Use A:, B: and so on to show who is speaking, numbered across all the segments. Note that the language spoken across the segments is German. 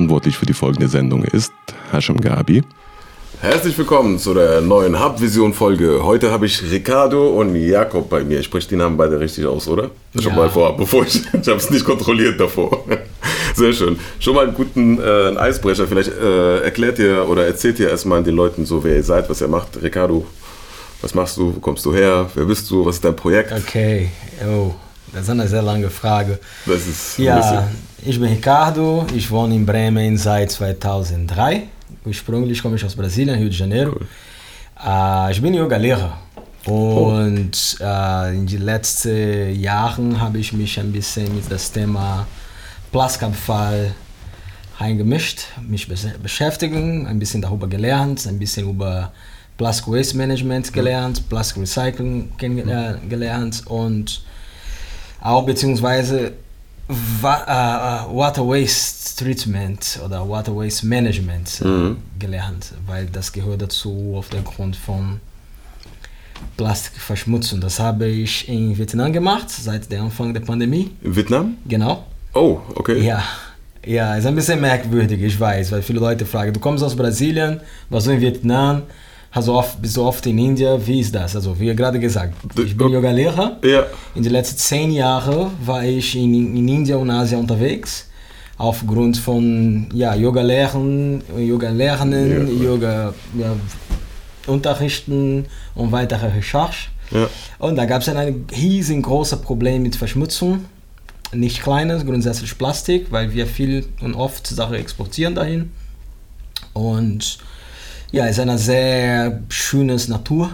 A: verantwortlich für die folgende Sendung ist Hashem Gabi.
B: Herzlich willkommen zu der neuen Hubvision-Folge. Heute habe ich Ricardo und Jakob bei mir. Ich spreche die Namen beide richtig aus, oder? Ja. Schon mal vorab, bevor ich, ich habe es nicht kontrolliert davor. Sehr schön. Schon mal einen guten äh, Eisbrecher. Vielleicht äh, erklärt ihr oder erzählt ihr erstmal den Leuten so, wer ihr seid, was ihr macht. Ricardo, was machst du? Wo kommst du her? Wer bist du? Was ist dein Projekt?
C: Okay, oh, das ist eine sehr lange Frage.
B: Das ist
C: ja, ich bin Ricardo. Ich wohne in Bremen seit 2003 ursprünglich komme ich aus Brasilien, Rio de Janeiro. Cool. Äh, ich bin Yoga-Lehrer. Und oh. äh, in den letzten Jahren habe ich mich ein bisschen mit das Thema Plastikabfall eingemischt, mich beschäftigen, ein bisschen darüber gelernt, ein bisschen über Plastic Waste Management gelernt, Plastic Recycling gelernt und auch beziehungsweise äh, Water Waste Treatment oder Water Waste Management äh, mhm. gelernt, weil das gehört dazu auf der Grund von Plastikverschmutzung. Das habe ich in Vietnam gemacht, seit dem Anfang der Pandemie.
B: In Vietnam?
C: Genau.
B: Oh, okay.
C: Ja. Ja, ist ein bisschen merkwürdig, ich weiß, weil viele Leute fragen, du kommst aus Brasilien, warst du in Vietnam, also oft, bist du oft in Indien, wie ist das? Also wie gerade gesagt, ich bin Yoga-Lehrer.
B: Ja.
C: In den letzten zehn Jahren war ich in, in Indien und Asien unterwegs. Aufgrund von ja, Yoga-Lehren, Yoga-Lernen, ja. Yoga ja, unterrichten und weitere Recherche. Ja. Und da gab es ein riesengroßes Problem mit Verschmutzung. Nicht kleines, grundsätzlich Plastik, weil wir viel und oft Sachen exportieren dahin. Und ja, es ist eine sehr schöne Natur,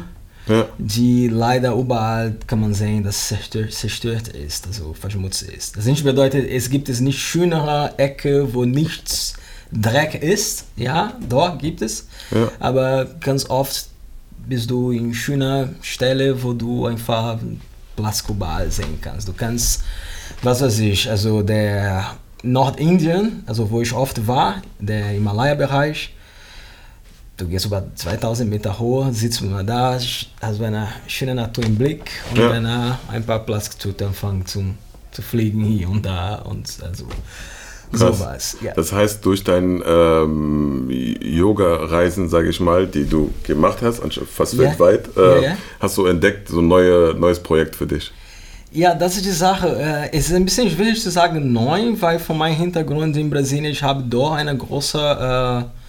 C: ja. die leider überall kann man sehen, dass zerstört, zerstört ist, also verschmutzt ist. Das nicht bedeutet, es gibt es nicht schönere Ecke, wo nichts Dreck ist. Ja, dort gibt es. Ja. Aber ganz oft bist du in schöner Stelle, wo du einfach Plastikobal sehen kannst. Du kannst, was weiß ich, also der Nordindien, also wo ich oft war, der Himalaya-Bereich, du gehst über 2000 Meter hoch, sitzt man da, hast eine schöne Natur im Blick und ja. dann ein paar Plastiktüten anfangen zu, zu fliegen hier und da und also sowas.
B: Ja. Das heißt, durch dein ähm, Yoga-Reisen, sage ich mal, die du gemacht hast, fast ja. weltweit, äh, ja, hast du entdeckt, so ein neue, neues Projekt für dich.
C: Ja, das ist die Sache. Äh, es ist ein bisschen schwierig zu sagen neu, weil von meinem Hintergrund in Brasilien, ich habe doch eine große äh,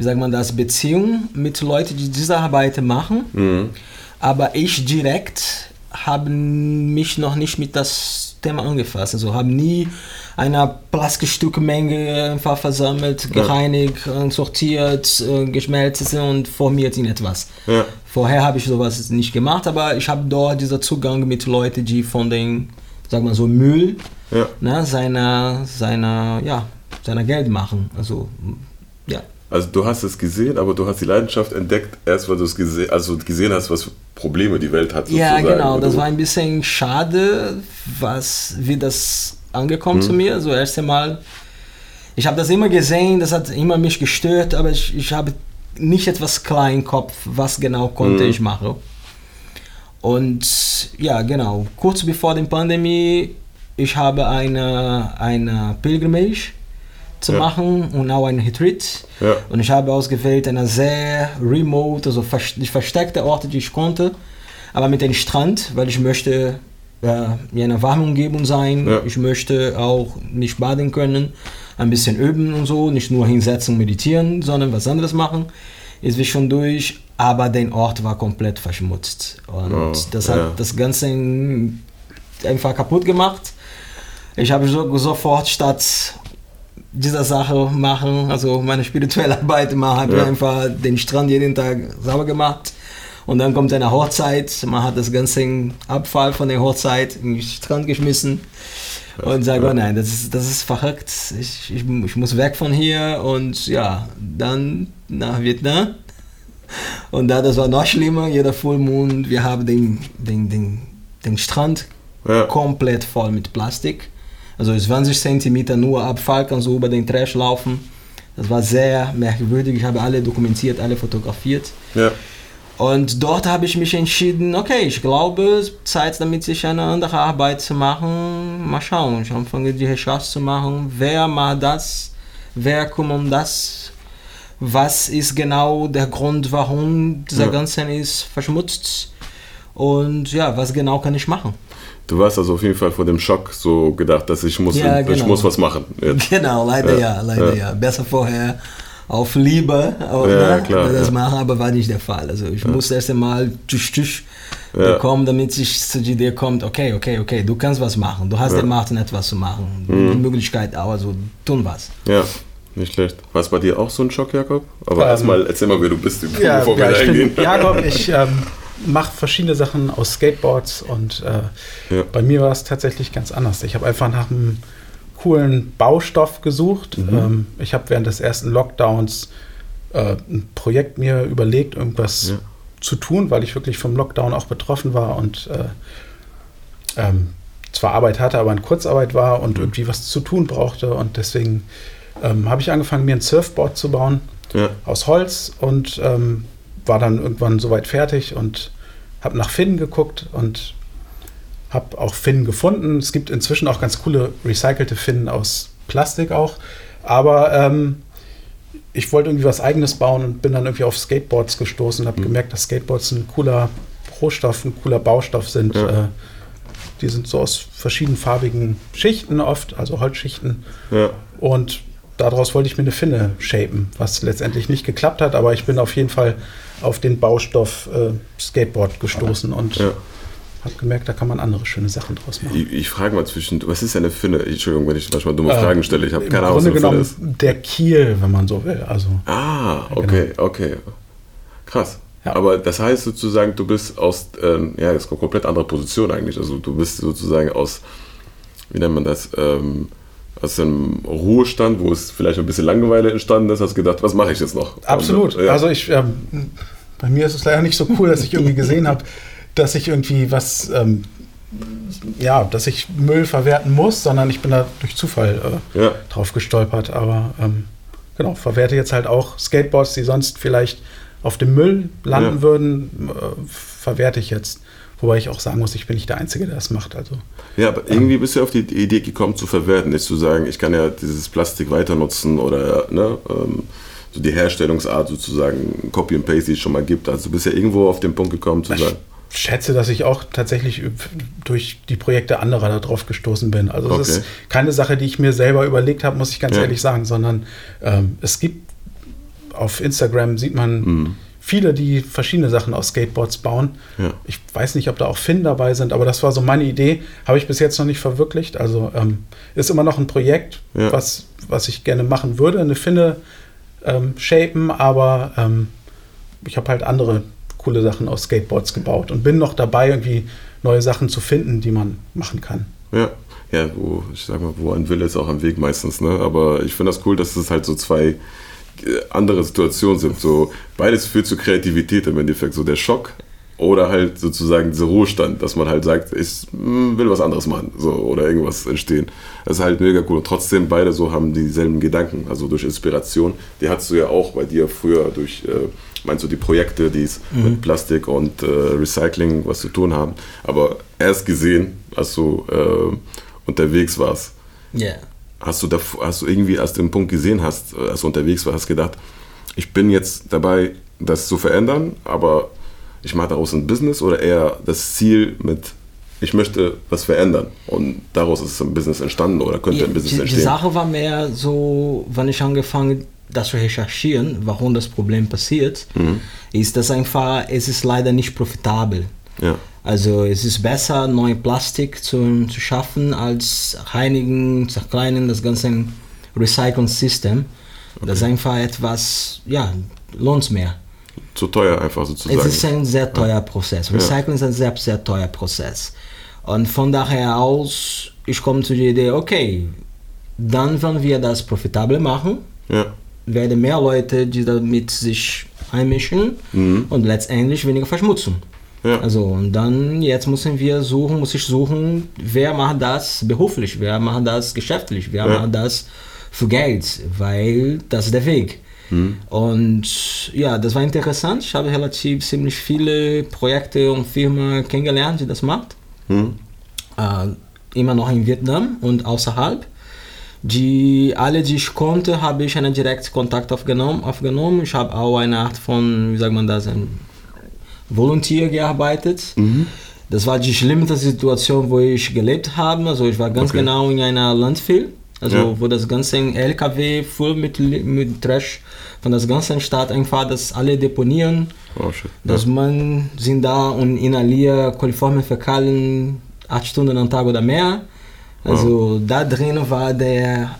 C: wie sagt man das, Beziehung mit Leuten, die diese Arbeit machen. Mhm. Aber ich direkt habe mich noch nicht mit das Thema angefasst. Also habe nie eine Plastikstückmenge einfach versammelt, ja. gereinigt, sortiert, äh, geschmelzt und formiert in etwas. Ja. Vorher habe ich sowas nicht gemacht, aber ich habe dort diesen Zugang mit Leuten, die von den, sag mal so, Müll ja. ne, seiner, seiner, ja, seiner Geld machen. Also, ja.
B: Also du hast es gesehen, aber du hast die Leidenschaft entdeckt, erst weil du es gesehen, also gesehen hast, was für Probleme die Welt hat.
C: Sozusagen. Ja, genau. Das war ein bisschen schade, was, wie das angekommen hm. zu mir. So erst einmal, ich habe das immer gesehen, das hat immer mich gestört, aber ich, ich habe nicht etwas klar im Kopf, was genau konnte hm. ich machen. Und ja, genau. Kurz bevor der Pandemie, ich habe eine, eine Pilgrimage zu ja. machen und auch ein Retreat. Ja. Und ich habe ausgewählt eine sehr remote, also versteckte Orte, die ich konnte, aber mit dem Strand, weil ich möchte ja, in einer warmen Umgebung sein. Ja. Ich möchte auch nicht baden können, ein bisschen üben und so, nicht nur hinsetzen und meditieren, sondern was anderes machen. Ist wie schon durch, aber der Ort war komplett verschmutzt. Und oh, das hat das Ganze einfach kaputt gemacht. Ich habe so, sofort statt dieser Sache machen, also meine spirituelle Arbeit machen, habe ja. einfach den Strand jeden Tag sauber gemacht. Und dann kommt eine Hochzeit, man hat das ganze Abfall von der Hochzeit in den Strand geschmissen und sagt, oh nein, das ist, das ist verrückt, ich, ich, ich muss weg von hier und ja, dann nach Vietnam. Und da, das war noch schlimmer, jeder Vollmond, wir haben den, den, den, den Strand ja. komplett voll mit Plastik. Also 20 cm nur Abfall kann so über den Trash laufen. Das war sehr merkwürdig. Ich habe alle dokumentiert, alle fotografiert. Ja. Und dort habe ich mich entschieden, okay, ich glaube, Zeit damit sich eine andere Arbeit zu machen. Mal schauen. Ich anfange die Recherche zu machen. Wer macht das? wer kümmert um das, was ist genau der Grund, warum dieser ja. Ganze ist verschmutzt und ja, was genau kann ich machen.
B: Du warst also auf jeden Fall vor dem Schock so gedacht, dass ich muss, ja, genau. ich muss was machen.
C: Jetzt. Genau, leider ja, ja leider ja. ja. Besser vorher auf Liebe auch, ja, ne, klar, das machen, aber war nicht der Fall. Also ich musste erst einmal tsch, tsch, bekommen, damit ich zu die Idee kommt, okay, okay, okay, du kannst was machen, du hast die Macht, etwas zu machen, mhm. die Möglichkeit auch, also tun was.
B: Ja. Nicht schlecht. War es bei dir auch so ein Schock, Jakob? Aber ähm, erstmal erzähl mal, wer du bist,
D: ja, bevor wir ja, ich eingehen. Bin Jakob, ich ähm, mache verschiedene Sachen aus Skateboards und äh, ja. bei mir war es tatsächlich ganz anders. Ich habe einfach nach einem coolen Baustoff gesucht. Mhm. Ähm, ich habe während des ersten Lockdowns äh, ein Projekt mir überlegt, irgendwas ja. zu tun, weil ich wirklich vom Lockdown auch betroffen war und äh, ähm, zwar Arbeit hatte, aber in Kurzarbeit war und mhm. irgendwie was zu tun brauchte und deswegen ähm, habe ich angefangen, mir ein Surfboard zu bauen ja. aus Holz und ähm, war dann irgendwann soweit fertig und habe nach Finnen geguckt und habe auch Finnen gefunden. Es gibt inzwischen auch ganz coole recycelte Finnen aus Plastik auch, aber ähm, ich wollte irgendwie was eigenes bauen und bin dann irgendwie auf Skateboards gestoßen und habe mhm. gemerkt, dass Skateboards ein cooler Rohstoff, ein cooler Baustoff sind. Ja. Äh, die sind so aus verschiedenfarbigen Schichten oft, also Holzschichten. Ja. Und daraus wollte ich mir eine Finne shapen, was letztendlich nicht geklappt hat, aber ich bin auf jeden Fall auf den Baustoff äh, Skateboard gestoßen und ja. habe gemerkt, da kann man andere schöne Sachen draus machen.
B: Ich, ich frage mal zwischen, was ist eine Finne? Entschuldigung, wenn ich manchmal dumme äh, Fragen stelle, ich habe keine Ahnung,
D: was eine genommen, ist. Der Kiel, wenn man so will. Also,
B: ah, okay, genau. okay. Krass. Ja. Aber das heißt sozusagen, du bist aus, ähm, ja, das ist eine komplett andere Position eigentlich. Also du bist sozusagen aus, wie nennt man das, ähm, aus einem Ruhestand, wo es vielleicht ein bisschen Langeweile entstanden ist, hast du gedacht, was mache ich jetzt noch?
D: Absolut. Und, ja. Also ich, ähm, bei mir ist es leider nicht so cool, dass ich irgendwie gesehen habe, dass ich irgendwie was, ähm, ja, dass ich Müll verwerten muss, sondern ich bin da durch Zufall äh, ja. drauf gestolpert. Aber ähm, genau, verwerte jetzt halt auch Skateboards, die sonst vielleicht auf dem Müll landen ja. würden, äh, verwerte ich jetzt. Wobei ich auch sagen muss, ich bin nicht der Einzige, der das macht. Also,
B: ja, aber irgendwie bist du auf die Idee gekommen zu verwerten, nicht zu sagen, ich kann ja dieses Plastik weiter nutzen oder ne, ähm, so die Herstellungsart sozusagen Copy and Paste, die es schon mal gibt. Also du bist ja irgendwo auf den Punkt gekommen zu sagen.
D: Ich schätze, dass ich auch tatsächlich durch die Projekte anderer darauf gestoßen bin. Also es okay. ist keine Sache, die ich mir selber überlegt habe, muss ich ganz ja. ehrlich sagen, sondern ähm, es gibt auf Instagram sieht man mhm viele, die verschiedene Sachen aus Skateboards bauen. Ja. Ich weiß nicht, ob da auch Finn dabei sind, aber das war so meine Idee. Habe ich bis jetzt noch nicht verwirklicht. Also ähm, ist immer noch ein Projekt, ja. was, was ich gerne machen würde, eine Finne ähm, shapen, aber ähm, ich habe halt andere coole Sachen aus Skateboards gebaut und bin noch dabei, irgendwie neue Sachen zu finden, die man machen kann.
B: Ja, ja, wo, ich sag mal, wo ein Wille ist auch am Weg meistens, ne? Aber ich finde das cool, dass es halt so zwei andere Situationen sind. So, beides führt zu Kreativität im Endeffekt. So der Schock oder halt sozusagen dieser Ruhestand, dass man halt sagt, ich hm, will was anderes machen so, oder irgendwas entstehen. Das ist halt mega cool. Und trotzdem beide so haben dieselben Gedanken, also durch Inspiration. Die hattest du ja auch bei dir früher durch, äh, meinst du, die Projekte, die es mhm. mit Plastik und äh, Recycling was zu tun haben. Aber erst gesehen, als du äh, unterwegs warst. Ja. Yeah hast du, da, hast du irgendwie, als du den Punkt gesehen hast, äh, als du unterwegs warst, gedacht, ich bin jetzt dabei, das zu verändern, aber ich mache daraus ein Business oder eher das Ziel mit, ich möchte was verändern und daraus ist ein Business entstanden oder könnte ein Business
C: die,
B: entstehen?
C: Die Sache war mehr so, wenn ich angefangen das zu recherchieren, warum das Problem passiert, mhm. ist das einfach, es ist leider nicht profitabel. Ja. Also es ist besser, neue Plastik zu, zu schaffen, als reinigen, zerkleinern, das ganze Recycling-System. Okay. Das ist einfach etwas, ja, lohnt mehr.
B: Zu teuer einfach sozusagen.
C: Es ist ein sehr teuer ja. Prozess. Recycling ja. ist ein sehr, sehr teuer Prozess. Und von daher aus, ich komme zu der Idee, okay, dann wenn wir das profitabel machen, ja. werden mehr Leute, die damit sich einmischen mhm. und letztendlich weniger Verschmutzung. Ja. Also und dann jetzt müssen wir suchen, muss ich suchen, wer macht das beruflich, wer macht das geschäftlich, wer ja. macht das für Geld, weil das ist der Weg. Mhm. Und ja, das war interessant. Ich habe relativ ziemlich viele Projekte und Firmen kennengelernt, die das macht. Mhm. Äh, immer noch in Vietnam und außerhalb. Die, alle, die ich konnte, habe ich einen direkten Kontakt aufgenommen. aufgenommen. Ich habe auch eine Art von, wie sagt man das, ein Volunteer gearbeitet. Mhm. Das war die schlimmste Situation, wo ich gelebt habe. Also ich war ganz okay. genau in einer Landfill, also ja. wo das ganze LKW voll mit, mit Trash von der ganzen Stadt einfach das alle deponieren. Oh. Dass ja. man sind da und inhaliert Koliformen Fäkalien acht Stunden am Tag oder mehr. Also wow. da drin war der,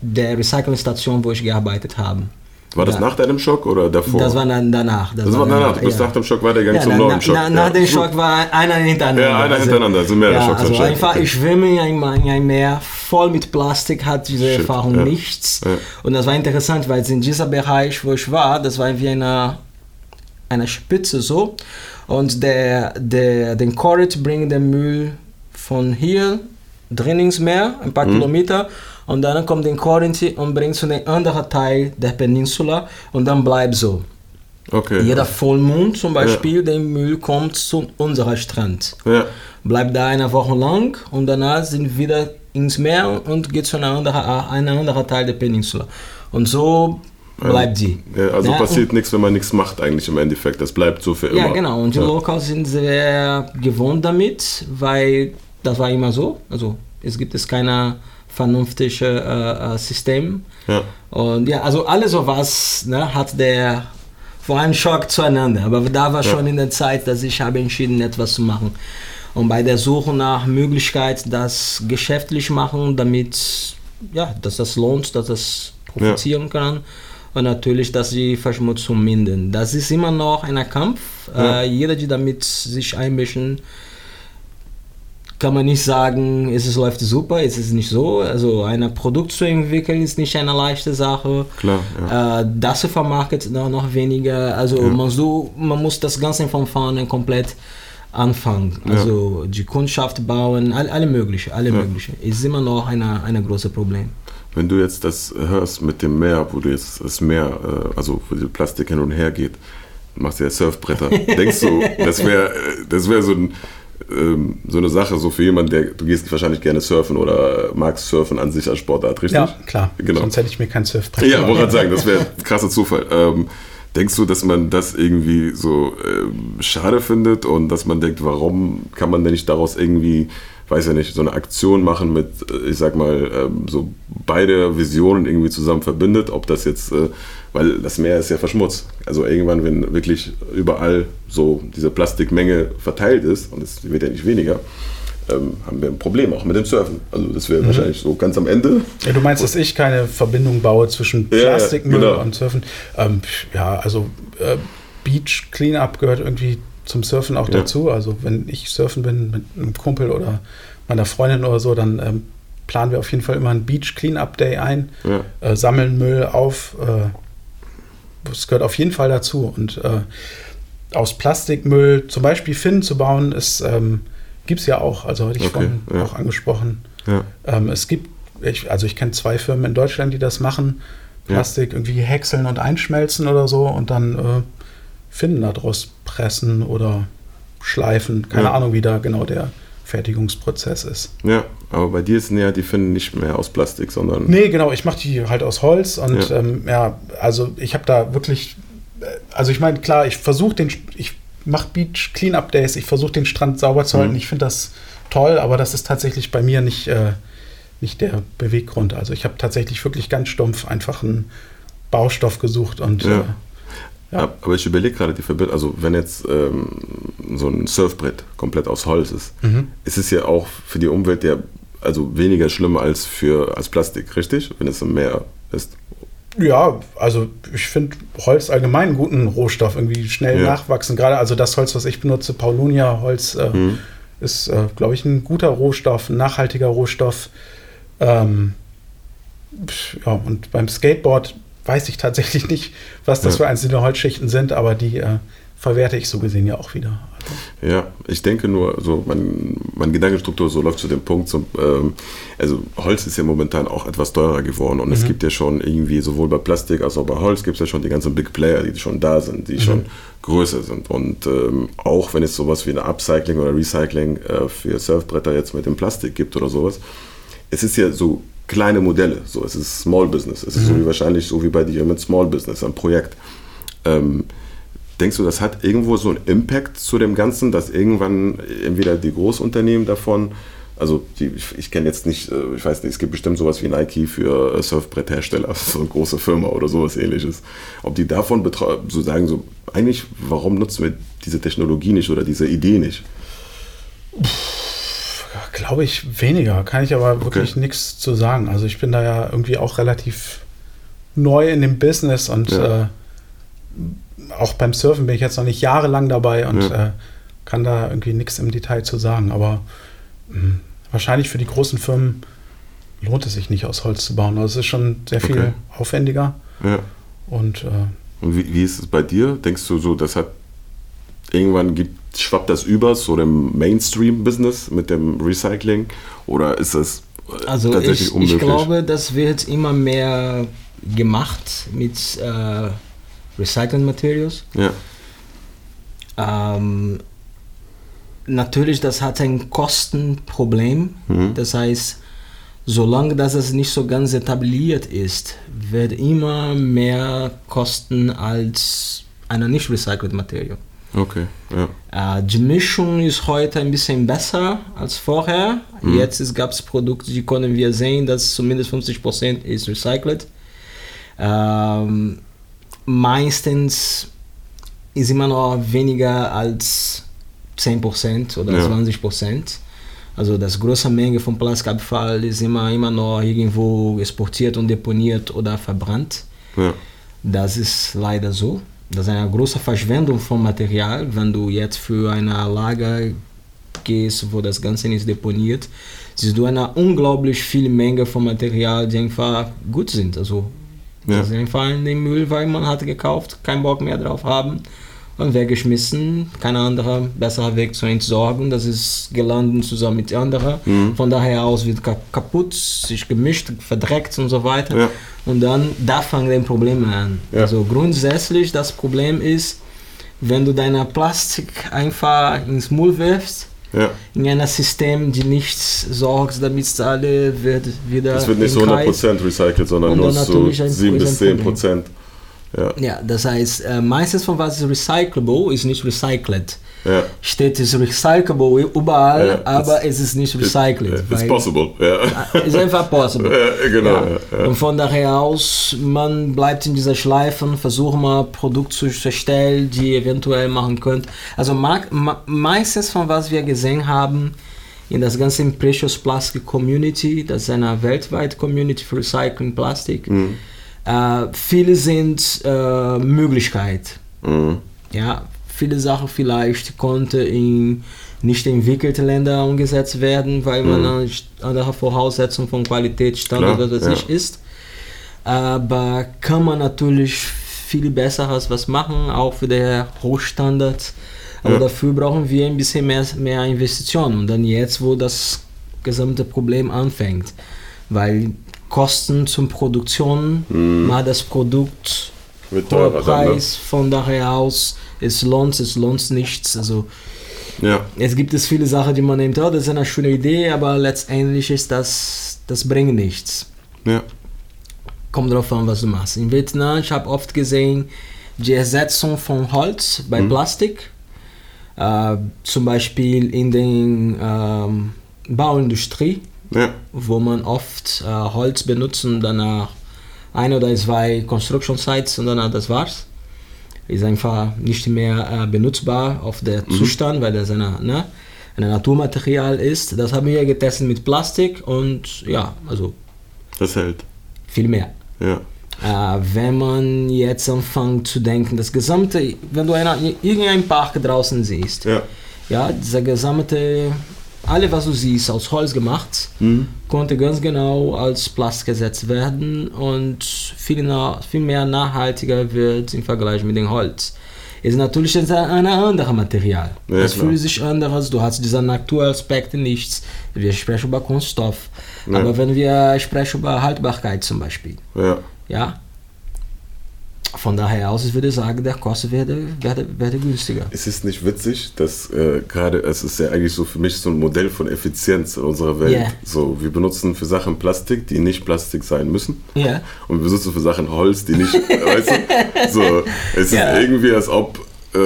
C: der Recyclingstation, wo ich gearbeitet habe.
B: War das ja. nach deinem Schock oder davor?
C: Das war dann danach.
B: Das, das war danach. danach. Bis ja. nach dem Schock war der Gang ja, zum neuen Schock.
C: Na, nach dem Schock war einer hintereinander.
B: Ja, einer also, hintereinander. Also mehrere Schocks
C: also einfach, okay. ich schwimme in ein, Meer voll mit Plastik, hat diese Shit. Erfahrung nichts. Und das war interessant, weil in diesem Bereich, wo ich war, das war wie eine, eine Spitze so. Und der, der, den Corridor bringt den Müll von hier drin ins Meer, ein paar mhm. Kilometer. Und dann kommt den Corinth und bringt zu den anderen Teil der Peninsula und dann bleibt so. Okay. Jeder Vollmond zum Beispiel, ja. der Müll kommt zu unserem Strand. Ja. Bleibt da eine Woche lang und danach sind wir wieder ins Meer und geht zu einem anderen, einem anderen Teil der Peninsula. Und so bleibt die.
B: Ja, also ja, passiert nichts, wenn man nichts macht eigentlich im Endeffekt. Das bleibt so für immer.
C: Ja, genau. Und die ja. Locals sind sehr gewohnt damit, weil das war immer so. Also es gibt es keine vernünftige äh, äh, System. Ja. Und ja, also alles sowas ne, hat der vor einem Schock zueinander. Aber da war ja. schon in der Zeit, dass ich habe entschieden, etwas zu machen. Und bei der Suche nach Möglichkeit, das geschäftlich machen, damit ja, dass das lohnt, dass das profitieren ja. kann und natürlich, dass die Verschmutzung mindern. Das ist immer noch ein Kampf. Ja. Äh, jeder, der damit sich einmischen, kann man nicht sagen, es läuft super, es ist nicht so. Also ein Produkt zu entwickeln ist nicht eine leichte Sache.
B: Klar,
C: ja. äh, das zu vermarkten noch, noch weniger. Also ja. man, so, man muss das Ganze von vorne komplett anfangen. Also ja. die Kundschaft bauen, all, alle mögliche, alle mögliche. Ist immer noch ein eine große Problem.
B: Wenn du jetzt das hörst mit dem Meer, wo du jetzt das Meer, äh, also wo die Plastik hin und her geht, machst du ja Surfbretter. Denkst du, das wäre das wär so, ein, ähm, so eine Sache, so für jemanden, der, du gehst wahrscheinlich gerne surfen oder magst surfen an sich als Sportart, richtig?
D: Ja, klar. Genau. Sonst hätte ich mir kein Surfbrett.
B: Ja, wollte gerade sagen, das wäre ein krasser Zufall. Ähm, denkst du, dass man das irgendwie so äh, schade findet und dass man denkt, warum kann man denn nicht daraus irgendwie weiß ja nicht, so eine Aktion machen mit, äh, ich sag mal, ähm, so beide Visionen irgendwie zusammen verbindet, ob das jetzt, äh, weil das Meer ist ja verschmutzt. Also irgendwann, wenn wirklich überall so diese Plastikmenge verteilt ist, und es wird ja nicht weniger, ähm, haben wir ein Problem auch mit dem Surfen. Also das wäre mhm. wahrscheinlich so ganz am Ende.
D: Ja, du meinst, dass ich keine Verbindung baue zwischen Plastikmüll ja, genau. und Surfen? Ähm, ja, also äh, Beach Cleanup gehört irgendwie zum Surfen auch ja. dazu. Also wenn ich surfen bin mit einem Kumpel oder meiner Freundin oder so, dann ähm, planen wir auf jeden Fall immer einen Beach Cleanup Day ein, ja. äh, sammeln Müll auf. Äh, das gehört auf jeden Fall dazu. Und äh, aus Plastikmüll zum Beispiel Finnen zu bauen, ähm, gibt es ja auch. Also hatte ich okay, vorhin ja. auch angesprochen. Ähm, es gibt, ich, also ich kenne zwei Firmen in Deutschland, die das machen. Plastik irgendwie häckseln und einschmelzen oder so und dann äh, Finnen daraus pressen oder schleifen. Keine ja. Ahnung, wie da genau der Fertigungsprozess ist.
B: Ja, aber bei dir sind ja die Finnen nicht mehr aus Plastik, sondern.
D: Nee, genau, ich mache die halt aus Holz und ja, ähm, ja also ich habe da wirklich. Äh, also ich meine, klar, ich versuche den. Ich mache Beach Cleanup Days, ich versuche den Strand sauber zu halten. Mhm. Ich finde das toll, aber das ist tatsächlich bei mir nicht, äh, nicht der Beweggrund. Also ich habe tatsächlich wirklich ganz stumpf einfach einen Baustoff gesucht und. Ja. Äh,
B: ja. Aber ich überlege gerade die Verbindung, also wenn jetzt ähm, so ein Surfbrett komplett aus Holz ist, mhm. ist es ja auch für die Umwelt ja also weniger schlimm als für als Plastik, richtig? Wenn es im Meer ist.
D: Ja, also ich finde Holz allgemein einen guten Rohstoff, irgendwie schnell ja. nachwachsen. Gerade also das Holz, was ich benutze, Paulunia-Holz, äh, mhm. ist, äh, glaube ich, ein guter Rohstoff, ein nachhaltiger Rohstoff. Ähm, ja, und beim Skateboard weiß ich tatsächlich nicht, was das ja. für einzelne Holzschichten sind, aber die äh, verwerte ich so gesehen ja auch wieder.
B: Ja, ich denke nur, so mein, meine Gedankenstruktur so läuft zu dem Punkt, zum, ähm, also Holz ist ja momentan auch etwas teurer geworden und mhm. es gibt ja schon irgendwie sowohl bei Plastik als auch bei Holz gibt es ja schon die ganzen Big Player, die schon da sind, die mhm. schon größer sind und ähm, auch wenn es sowas wie eine Upcycling oder Recycling äh, für Surfbretter jetzt mit dem Plastik gibt oder sowas, es ist ja so kleine Modelle. So, es ist Small Business. Es ist so wie wahrscheinlich so wie bei dir mit Small Business, ein Projekt. Ähm, denkst du, das hat irgendwo so einen Impact zu dem Ganzen, dass irgendwann entweder die Großunternehmen davon, also die, ich, ich kenne jetzt nicht, äh, ich weiß nicht, es gibt bestimmt sowas wie Nike für äh, Surfbretthersteller, so eine große Firma oder sowas ähnliches. Ob die davon so sagen, so eigentlich, warum nutzen wir diese Technologie nicht oder diese Idee nicht?
D: Glaube ich weniger, kann ich aber wirklich okay. nichts zu sagen. Also ich bin da ja irgendwie auch relativ neu in dem Business und ja. äh, auch beim Surfen bin ich jetzt noch nicht jahrelang dabei und ja. äh, kann da irgendwie nichts im Detail zu sagen. Aber mh, hm, wahrscheinlich für die großen Firmen lohnt es sich nicht, aus Holz zu bauen. Also es ist schon sehr viel okay. aufwendiger.
B: Ja.
D: Und, äh,
B: und wie, wie, ist es bei dir? Denkst du so, das hat irgendwann gibt, schwappt das über so dem Mainstream-Business mit dem Recycling? Oder ist das
C: äh, also tatsächlich ich, unmöglich? Ich glaube, das wird immer mehr gemacht mit äh, Recycling Materials.
B: Ja.
C: Ähm, natürlich, das hat ein Kostenproblem. Mhm. Das heißt, solange das es nicht so ganz etabliert ist, wird immer mehr kosten als eine nicht recycelte Materie.
B: Okay, ja.
C: Äh, die Mischung ist heute ein bisschen besser als vorher. Mhm. Jetzt gab es Produkte, die können wir sehen, dass zumindest 50% ist recycelt. Ähm, meistens ist immer noch weniger als 10% oder ja. 20%. Also das große Menge von Plastikabfall ist immer, immer noch irgendwo exportiert und deponiert oder verbrannt.
B: Ja.
C: Das ist leider so. Das ist eine große Verschwendung von Material, wenn du jetzt für eine Lager gehst, wo das Ganze nicht deponiert, siehst du eine unglaublich viel Menge von Material, die einfach gut sind. Also ja. sie einfach in den Müll, weil man hat gekauft, keinen Bock mehr drauf haben und weggeschmissen. Kein anderer besserer Weg zu entsorgen. Das ist gelandet zusammen mit anderen. Mhm. Von daher aus wird kaputt, sich gemischt, verdreckt und so weiter. Ja. Und dann, da fangen die Probleme an. Ja. Also grundsätzlich, das Problem ist, wenn du deine Plastik einfach ins Müll wirfst,
B: ja.
C: in einem System, die nichts sorgt, damit es alle wird wieder.
B: Es wird nicht so 100% recycelt, sondern nur so 7 bis 10%. Ja.
C: ja, das heißt, äh, meistens von was ist recyclable, ist nicht recycelt.
B: Ja.
C: Steht es recyclable überall, ja, aber es ist nicht recycelt.
B: It's possible. Ja.
C: Ist einfach possible.
B: Ja, genau.
C: Und von daher aus, man bleibt in dieser Schleife, versucht mal Produkte zu erstellen, die eventuell machen könnt. Also meistens von was wir gesehen haben, in das ganze Precious Plastic Community, das ist eine weltweite Community für Recycling Plastik. Mhm äh, viele sind äh, Möglichkeit.
B: Mhm.
C: Ja, viele Sachen vielleicht konnte in nicht entwickelte Länder umgesetzt werden, weil mhm. man eine andere Voraussetzung von Qualitätsstandard oder ja. sich ist. Aber kann man natürlich viel besseres was machen, auch für den Hochstandard. Aber ja. dafür brauchen wir ein bisschen mehr, mehr Investitionen. Und dann jetzt, wo das gesamte Problem anfängt. Weil Kosten zum Produktion, mhm. mal das Produkt,
B: Mit hoher
C: Preis, dann, ne? von daher aus, es lohnt, es lohnt nichts. Also
B: ja.
C: es gibt es viele Sachen, die man nimmt, oh, das ist eine schöne Idee, aber letztendlich ist das, das bringt nichts.
B: Ja.
C: Kommt drauf an, was du machst. In Vietnam, ich habe oft gesehen, die Ersetzung von Holz bei mhm. Plastik, äh, zum Beispiel in der ähm, Bauindustrie
B: ja.
C: wo man oft äh, Holz benutzt und danach ein oder zwei Construction Sites und dann das war's. Ist einfach nicht mehr äh, benutzbar auf der mhm. Zustand, weil das eine, ne, ein Naturmaterial ist. Das haben wir getestet mit Plastik und ja, also.
B: Das hält.
C: Viel mehr.
B: Ja.
C: Äh, wenn man jetzt anfängt zu denken, das gesamte, wenn du eine, irgendeinen Park draußen siehst,
B: ja,
C: ja dieser gesamte alle, was du siehst, aus Holz gemacht,
B: mhm.
C: konnte ganz genau als Plastik ersetzt werden und viel, nah, viel mehr nachhaltiger wird im Vergleich mit dem Holz. Es ist natürlich ein, anderes Material. Ja, es fühlt sich anders, du hast diese Naturaspekte nichts. Wir sprechen über Kunststoff. Ja. Aber wenn wir sprechen über Haltbarkeit zum Beispiel,
B: ja.
C: ja von daher aus, ich würde sagen, der Kosten werde, werde, werde günstiger.
B: Es ist nicht witzig, dass äh, gerade, es ist ja eigentlich so für mich so ein Modell von Effizienz in unserer Welt. Yeah. So, wir benutzen für Sachen Plastik, die nicht Plastik sein müssen.
C: Yeah.
B: Und wir benutzen für Sachen Holz, die nicht, weißt du? So, es yeah. ist irgendwie, als ob, äh,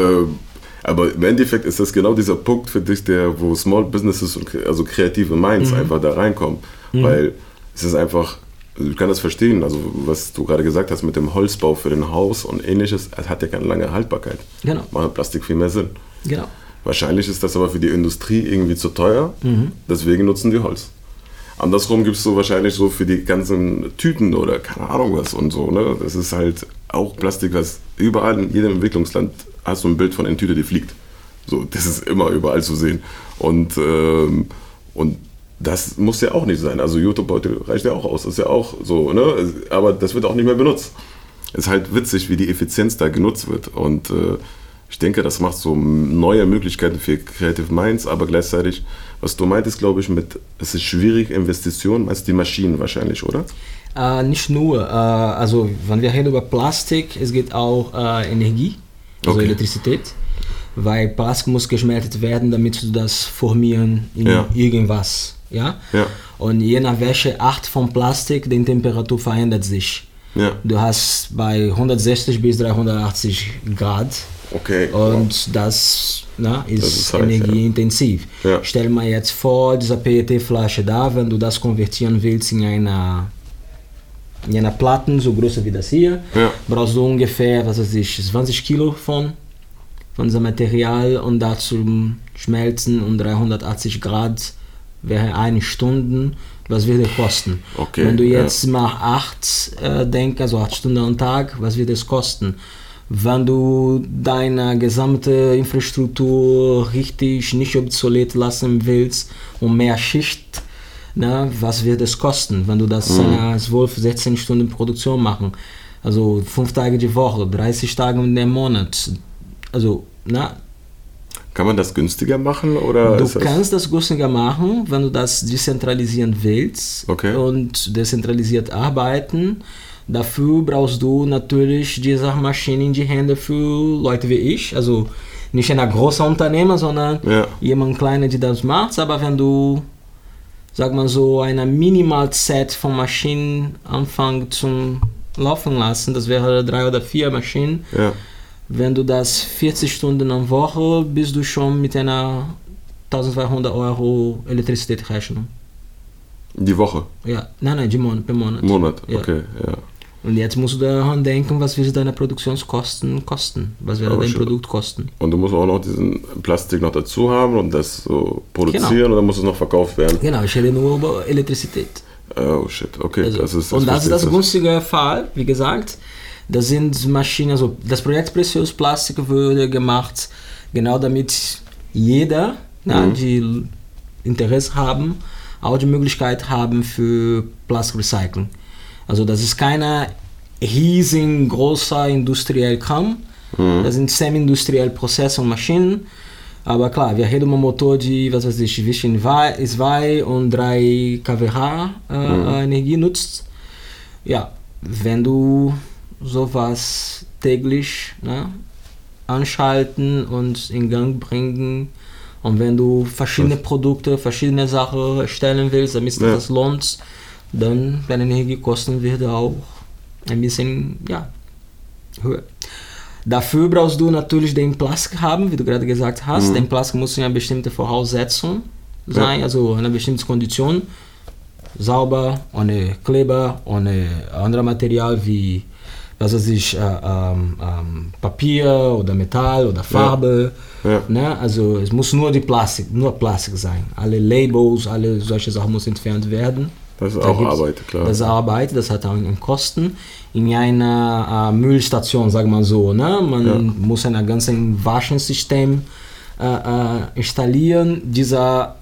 B: aber im Endeffekt ist das genau dieser Punkt für dich, der, wo Small Businesses und also kreative Minds mhm. einfach da reinkommen. Mhm. Weil es ist einfach, also ich kann das verstehen, also was du gerade gesagt hast mit dem Holzbau für den Haus und ähnliches, es hat ja keine lange Haltbarkeit.
C: Genau.
B: Macht Plastik viel mehr Sinn.
C: Genau.
B: Wahrscheinlich ist das aber für die Industrie irgendwie zu teuer, mhm. deswegen nutzen die Holz. Andersrum gibt es so wahrscheinlich so für die ganzen Tüten oder keine Ahnung was und so. Ne? Das ist halt auch Plastik, was überall in jedem Entwicklungsland hast du ein Bild von einer Tüte, die fliegt. So, das ist immer überall zu sehen. Und, ähm, und das muss ja auch nicht sein. Also YouTube-Beutel reicht ja auch aus. Ist ja auch so, ne? Aber das wird auch nicht mehr benutzt. Es ist halt witzig, wie die Effizienz da genutzt wird. Und äh, ich denke, das macht so neue Möglichkeiten für Creative Minds, aber gleichzeitig, was du meintest, glaube ich, mit, es ist schwierig, Investitionen, meinst die Maschinen wahrscheinlich, oder?
C: Äh, nicht nur. Äh, also, wenn wir reden über Plastik, es geht auch äh, Energie, also okay. Elektrizität weil Plastik muss geschmelzt werden, damit du das formieren in ja. irgendwas. Ja?
B: ja?
C: Und je nach welche Art von Plastik, die Temperatur verändert sich.
B: Ja.
C: Du hast bei 160 bis 380 Grad.
B: Okay.
C: Und wow. das, na, ist, das ist energieintensiv.
B: Ja.
C: Stell mal jetzt vor, diese PET-Flasche da, wenn du das konvertieren willst in eine in einer Platten so groß wie das hier, brauchst du ungefähr, was weiß ich, 20 Kilo von, von diesem Material und dazu schmelzen um 380 Grad wäre eine Stunde, was würde kosten?
B: Okay,
C: Wenn du jetzt ja. mal acht äh, denkst, also acht Stunden am Tag, was wird es kosten? Wenn du deine gesamte Infrastruktur richtig nicht obsolet lassen willst und mehr Schicht, na, was wird es kosten, wenn du das mhm. 12, 16 Stunden Produktion machen? Also fünf Tage die Woche, 30 Tage im Monat. Also, na,
B: kann man das günstiger machen? Oder
C: du kannst das günstiger machen, wenn du das dezentralisieren willst
B: okay.
C: und dezentralisiert arbeiten. Dafür brauchst du natürlich diese Maschine in die Hände für Leute wie ich. Also nicht ein großer Unternehmer, sondern
B: ja.
C: jemand kleiner, der das macht. Aber wenn du, sag mal so, ein Minimal-Set von Maschinen anfängst zum Laufen lassen, das wäre drei oder vier Maschinen.
B: Ja
C: wenn du das 40 Stunden am Woche, bist du schon mit einer 1200 Euro Elektrizität rechnen.
B: Die Woche?
C: Ja, nein, nein, die Monat, per Monat.
B: Monat, ja. okay, ja.
C: Und jetzt musst du daran denken, was wird deine Produktionskosten kosten? Was wird dein Produkt kosten?
B: Und du musst auch noch diesen Plastik noch dazu haben und das so produzieren genau. und dann muss es noch verkauft werden.
C: Genau, ich rede nur über Elektrizität.
B: Oh shit, okay.
C: Also,
B: das ist,
C: das und das ist das günstige Fall, wie gesagt. Das sind Maschinen, also das Projekt Precious Plastik wurde gemacht, genau damit jeder, mhm. na, die Interesse haben, auch die Möglichkeit haben für Plastikrecycling. Also das ist keine riesengroßer industriell Kram, mhm. das sind semi-industrielle Prozesse und Maschinen. Aber klar, wir reden um einen Motor, die, was weiß ich, zwischen 2 und 3 kWh äh, mhm. Energie nutzt. Ja, wenn du sowas täglich ne, anschalten und in Gang bringen. Und wenn du verschiedene Produkte, verschiedene Sachen erstellen willst, damit ja. das lohnt, dann deine Energiekosten werden auch ein bisschen ja, höher. Dafür brauchst du natürlich den Plastik haben, wie du gerade gesagt hast. Mhm. Den Plastik muss in einer bestimmten Voraussetzung sein, ja. also einer bestimmten Kondition. Sauber, ohne Kleber, ohne anderes Material wie was weiß ich, äh, ähm, ähm, Papier oder Metall oder Farbe.
B: Ja. Ja.
C: Ne? Also es muss nur die Plastik, nur Plastik sein. Alle Labels, alle solche Sachen müssen entfernt werden.
B: Das ist da auch Arbeit, klar.
C: Das ist Arbeit, das hat auch einen Kosten. In einer äh, Müllstation, sagen wir mal so, ne? man ja. muss ein ganzes Waschensystem äh, äh, installieren. Dieser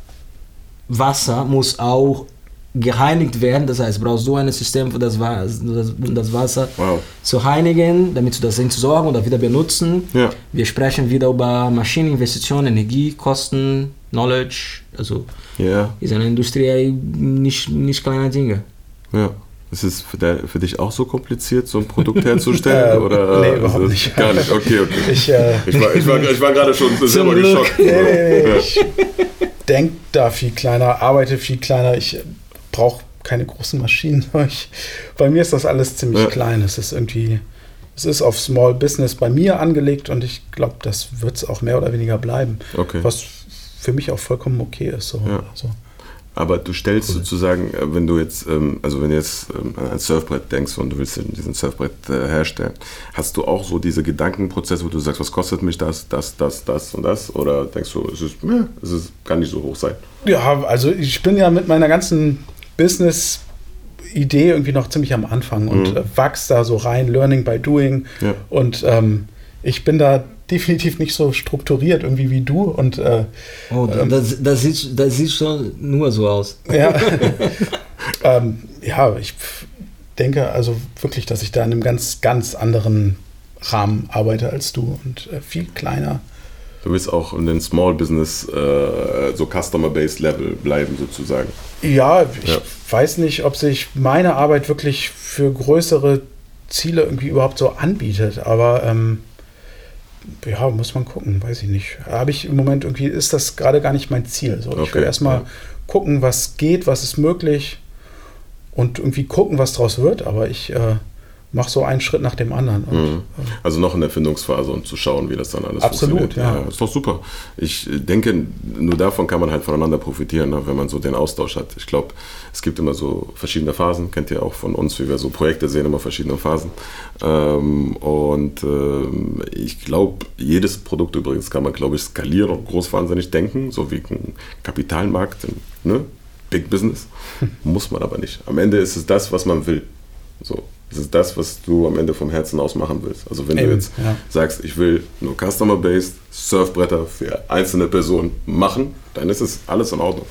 C: Wasser muss auch gereinigt werden. Das heißt, brauchst du ein System, für das, das Wasser
B: wow.
C: zu reinigen, damit du das entsorgen oder wieder benutzen.
B: Ja.
C: Wir sprechen wieder über Maschineninvestitionen, Energiekosten, Knowledge. Also
B: ja.
C: ist eine Industrie nicht, nicht kleine Dinge.
B: Ja. Ist es für, der, für, dich auch so kompliziert, so ein Produkt herzustellen?
D: äh,
B: oder
D: nee, überhaupt nicht.
B: Gar nicht, okay, okay.
D: Ich, äh,
B: ich, war, ich, war, ich war gerade schon selber geschockt.
D: Nee, nee, nee. Ich denke da viel kleiner, arbeite viel kleiner. Ich brauche keine großen Maschinen. Bei mir ist das alles ziemlich ja. klein. Es ist irgendwie, es ist auf Small Business bei mir angelegt und ich glaube, das wird es auch mehr oder weniger bleiben.
B: Okay.
D: Was für mich auch vollkommen okay ist. So.
B: Ja.
D: Also,
B: aber du stellst cool. sozusagen, äh, wenn du jetzt, ähm, also wenn du jetzt ähm, an ein Surfbrett denkst und du willst diesen Surfbrett äh, herstellen, hast du auch so diese Gedankenprozesse, wo du sagst, was kostet mich das, das, das, das und das? Oder denkst du, es ist, ja, es ist, kann nicht so hoch sein?
D: Ja, also ich bin ja mit meiner ganzen Business Idee irgendwie noch ziemlich am Anfang und mhm. wachs da so rein, Learning by Doing.
B: Ja.
D: Und ähm, ich bin da definitiv nicht so strukturiert irgendwie wie du. Und, äh,
C: oh, das, das, sieht, das sieht schon nur so aus.
D: Ja, ähm, ja ich denke also wirklich, dass ich da in einem ganz, ganz anderen Rahmen arbeite als du und äh, viel kleiner.
B: Du willst auch in den Small Business, äh, so Customer-Based Level bleiben sozusagen.
D: Ja, ich ja. weiß nicht, ob sich meine Arbeit wirklich für größere Ziele irgendwie überhaupt so anbietet, aber ähm, ja, muss man gucken, weiß ich nicht. Habe ich im Moment irgendwie, ist das gerade gar nicht mein Ziel. So, okay, ich will erstmal ja. gucken, was geht, was ist möglich und irgendwie gucken, was draus wird, aber ich äh, mache so einen Schritt nach dem anderen. Und,
B: mhm. Also noch in der Findungsphase und zu schauen, wie das dann alles
D: absolut,
B: funktioniert.
D: Ja.
B: ja. Ist doch super. Ich denke, nur davon kann man halt voneinander profitieren, ne, wenn man so den Austausch hat. Ich glaube, es gibt immer so verschiedene Phasen, kennt ihr auch von uns, wie wir so Projekte sehen, immer verschiedene Phasen. Ähm, und ähm, ich glaube, jedes Produkt übrigens kann man, glaube ich, skalieren und großwahnsinnig denken, so wie ein Kapitalmarkt, ne? Big Business. Muss man aber nicht. Am Ende ist es das, was man will. So, das ist das, was du am Ende vom Herzen aus machen willst. Also wenn
D: Eben,
B: du jetzt
D: ja.
B: sagst, ich will nur Customer-Based Surfbretter für einzelne Personen machen, dann ist es alles in Ordnung.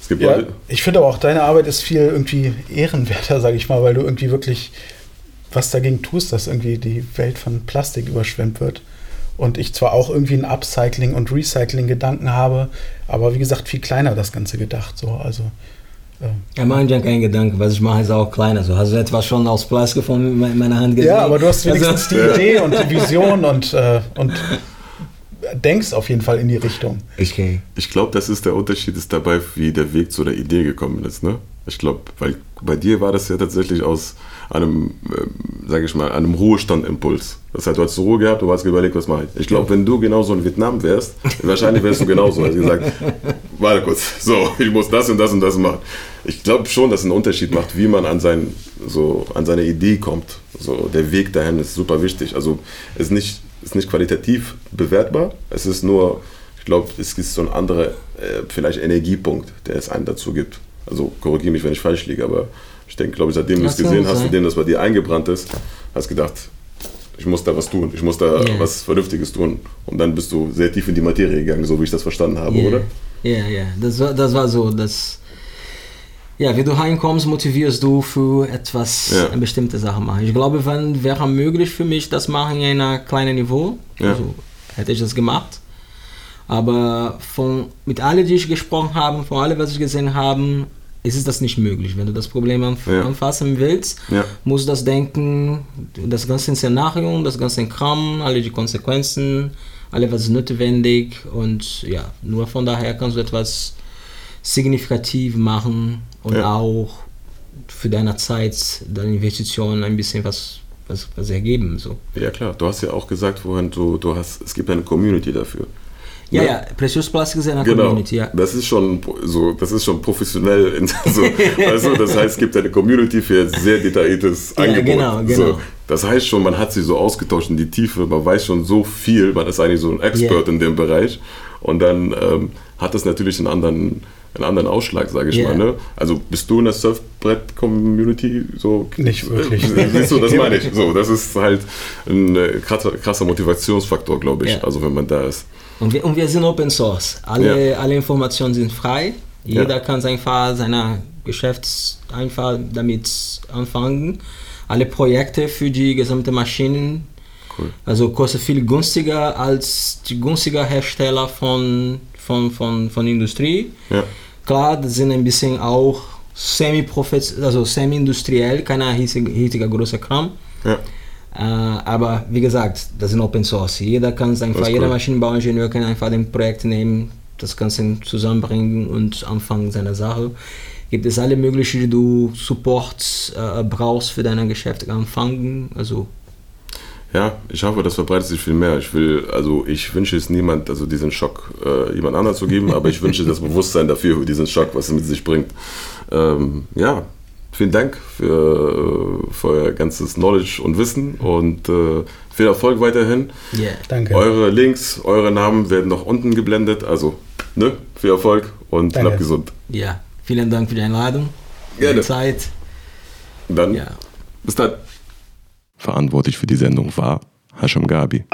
B: Es gibt
D: Ja,
B: Leute,
D: ich finde aber auch, deine Arbeit ist viel irgendwie ehrenwerter, sage ich mal, weil du irgendwie wirklich was dagegen tust, dass irgendwie die Welt von Plastik überschwemmt wird. Und ich zwar auch irgendwie einen Upcycling- und Recycling-Gedanken habe, aber wie gesagt, viel kleiner das Ganze gedacht. So. Also,
C: Ja, mache ja keinen Gedanken, was ich mache, ist auch klein. Also hast du etwas schon aus Plastik in meiner Hand gesehen?
D: ja, aber du hast wenigstens
C: also,
D: die Idee und die Vision und, äh, und denkst auf jeden Fall in die Richtung.
C: Okay.
B: ich glaube, das ist der Unterschied ist dabei, wie der Weg zu der Idee gekommen ist. Ne? Ich glaube, weil bei dir war das ja tatsächlich aus einem, ähm, sage ich mal, einem Ruhestandimpuls. Das heißt, du hast Ruhe gehabt, du hast überlegt, was mache ich. Ich glaube, wenn du genauso in Vietnam wärst, wahrscheinlich wärst du genauso. Also gesagt, warte kurz, so, ich muss das und das und das machen. Ich glaube schon, dass es einen Unterschied macht, wie man an, sein, so, an seine Idee kommt. So, der Weg dahin ist super wichtig. Also es ist nicht, ist nicht qualitativ bewertbar, es ist nur, ich glaube, es ist so ein anderer, äh, vielleicht Energiepunkt, der es einem dazu gibt. Also korrigiere mich, wenn ich falsch liege, aber ich denke, glaube ich, seitdem du es gesehen hast, seitdem das bei dir eingebrannt ist, hast gedacht, ich muss da was tun, ich muss da
C: Ja.
B: was Vernünftiges tun. Und dann bist du sehr tief in die Materie gegangen, so wie ich das verstanden habe,
C: Ja,
B: oder?
C: ja, ja. Das war, das war so, dass ja, wenn du heimkommst, motivierst du für etwas,
B: Ja.
C: eine bestimmte Sache machen. Ich glaube, wenn wäre möglich für mich, das machen in einem kleinen Niveau,
B: Ja.
C: also hätte ich das gemacht. Aber von, mit allen, die ich gesprochen habe, von allem, was ich gesehen habe, ist es das nicht möglich. Wenn du das Problem anf
B: Ja.
C: anfassen willst,
B: Ja.
C: musst du das denken, das ganze Szenario, das ganze Kram, alle die Konsequenzen, alles was ist notwendig und ja, nur von daher kannst du etwas signifikativ machen und
B: Ja.
C: auch für deine Zeit, deine Investitionen ein bisschen was, was, was ergeben. So.
B: Ja klar, du hast ja auch gesagt vorhin, du, du hast, es gibt eine Community dafür.
C: Ja,
B: Ne?
C: ja, Precious Plastic ist eine
B: Genau,
C: Community, ja.
B: das ist schon so, das ist schon professionell. So, also das heißt, es gibt eine Community für sehr detailliertes
C: Ja,
B: Angebot.
C: genau, genau.
B: So, das heißt schon, man hat sie so ausgetauscht in die Tiefe, man weiß schon so viel, man ist eigentlich so ein Expert
C: Ja.
B: in dem Bereich. Und dann ähm, hat das natürlich einen anderen, einen anderen Ausschlag, sage ich
C: Ja.
B: mal. Ne? Also bist du in der Surfbrett-Community so?
D: Nicht wirklich.
B: Siehst du, das meine ich. So, das ist halt ein äh, krasser, krasser Motivationsfaktor, glaube ich.
C: Ja.
B: Also wenn man da ist.
C: Und wir, und wir sind Open Source. Alle,
B: Ja.
C: alle Informationen sind frei. Jeder
B: Ja.
C: kann einfach seine Geschäfts einfach damit anfangen. Alle Projekte für die gesamte Maschinen.
B: Cool.
C: Also kostet viel günstiger als die günstige Hersteller von, von, von, von Industrie.
B: Ja.
C: Klar, das sind ein bisschen auch semi-industriell, also semi kein riesiger großer Kram. Ja. Uh, aber wie gesagt, das ist Open Source. Jeder kann einfach, jeder Maschinenbauingenieur kann einfach ein Projekt nehmen, das Ganze zusammenbringen und anfangen seine Sache. Gibt es alle möglichen, die du Supports uh, brauchst für deine Geschäfte anfangen? Also
B: ja, ich hoffe, das verbreitet sich viel mehr. Ich will, also ich wünsche es niemand, also diesen Schock äh, jemand anderem zu geben, aber ich wünsche das Bewusstsein dafür, diesen Schock, was es mit sich bringt. Ähm, ja, vielen Dank für, für euer ganzes Knowledge und Wissen und äh, viel Erfolg weiterhin.
C: Yeah.
D: Danke.
B: Eure Links, eure Namen werden noch unten geblendet. Also, ne, viel Erfolg und Danke. bleibt gesund.
C: Ja, vielen Dank für die Einladung.
B: Gerne.
C: Die Zeit.
B: Dann, ja. bis dann.
A: Verantwortlich für die Sendung war Hasham Gabi.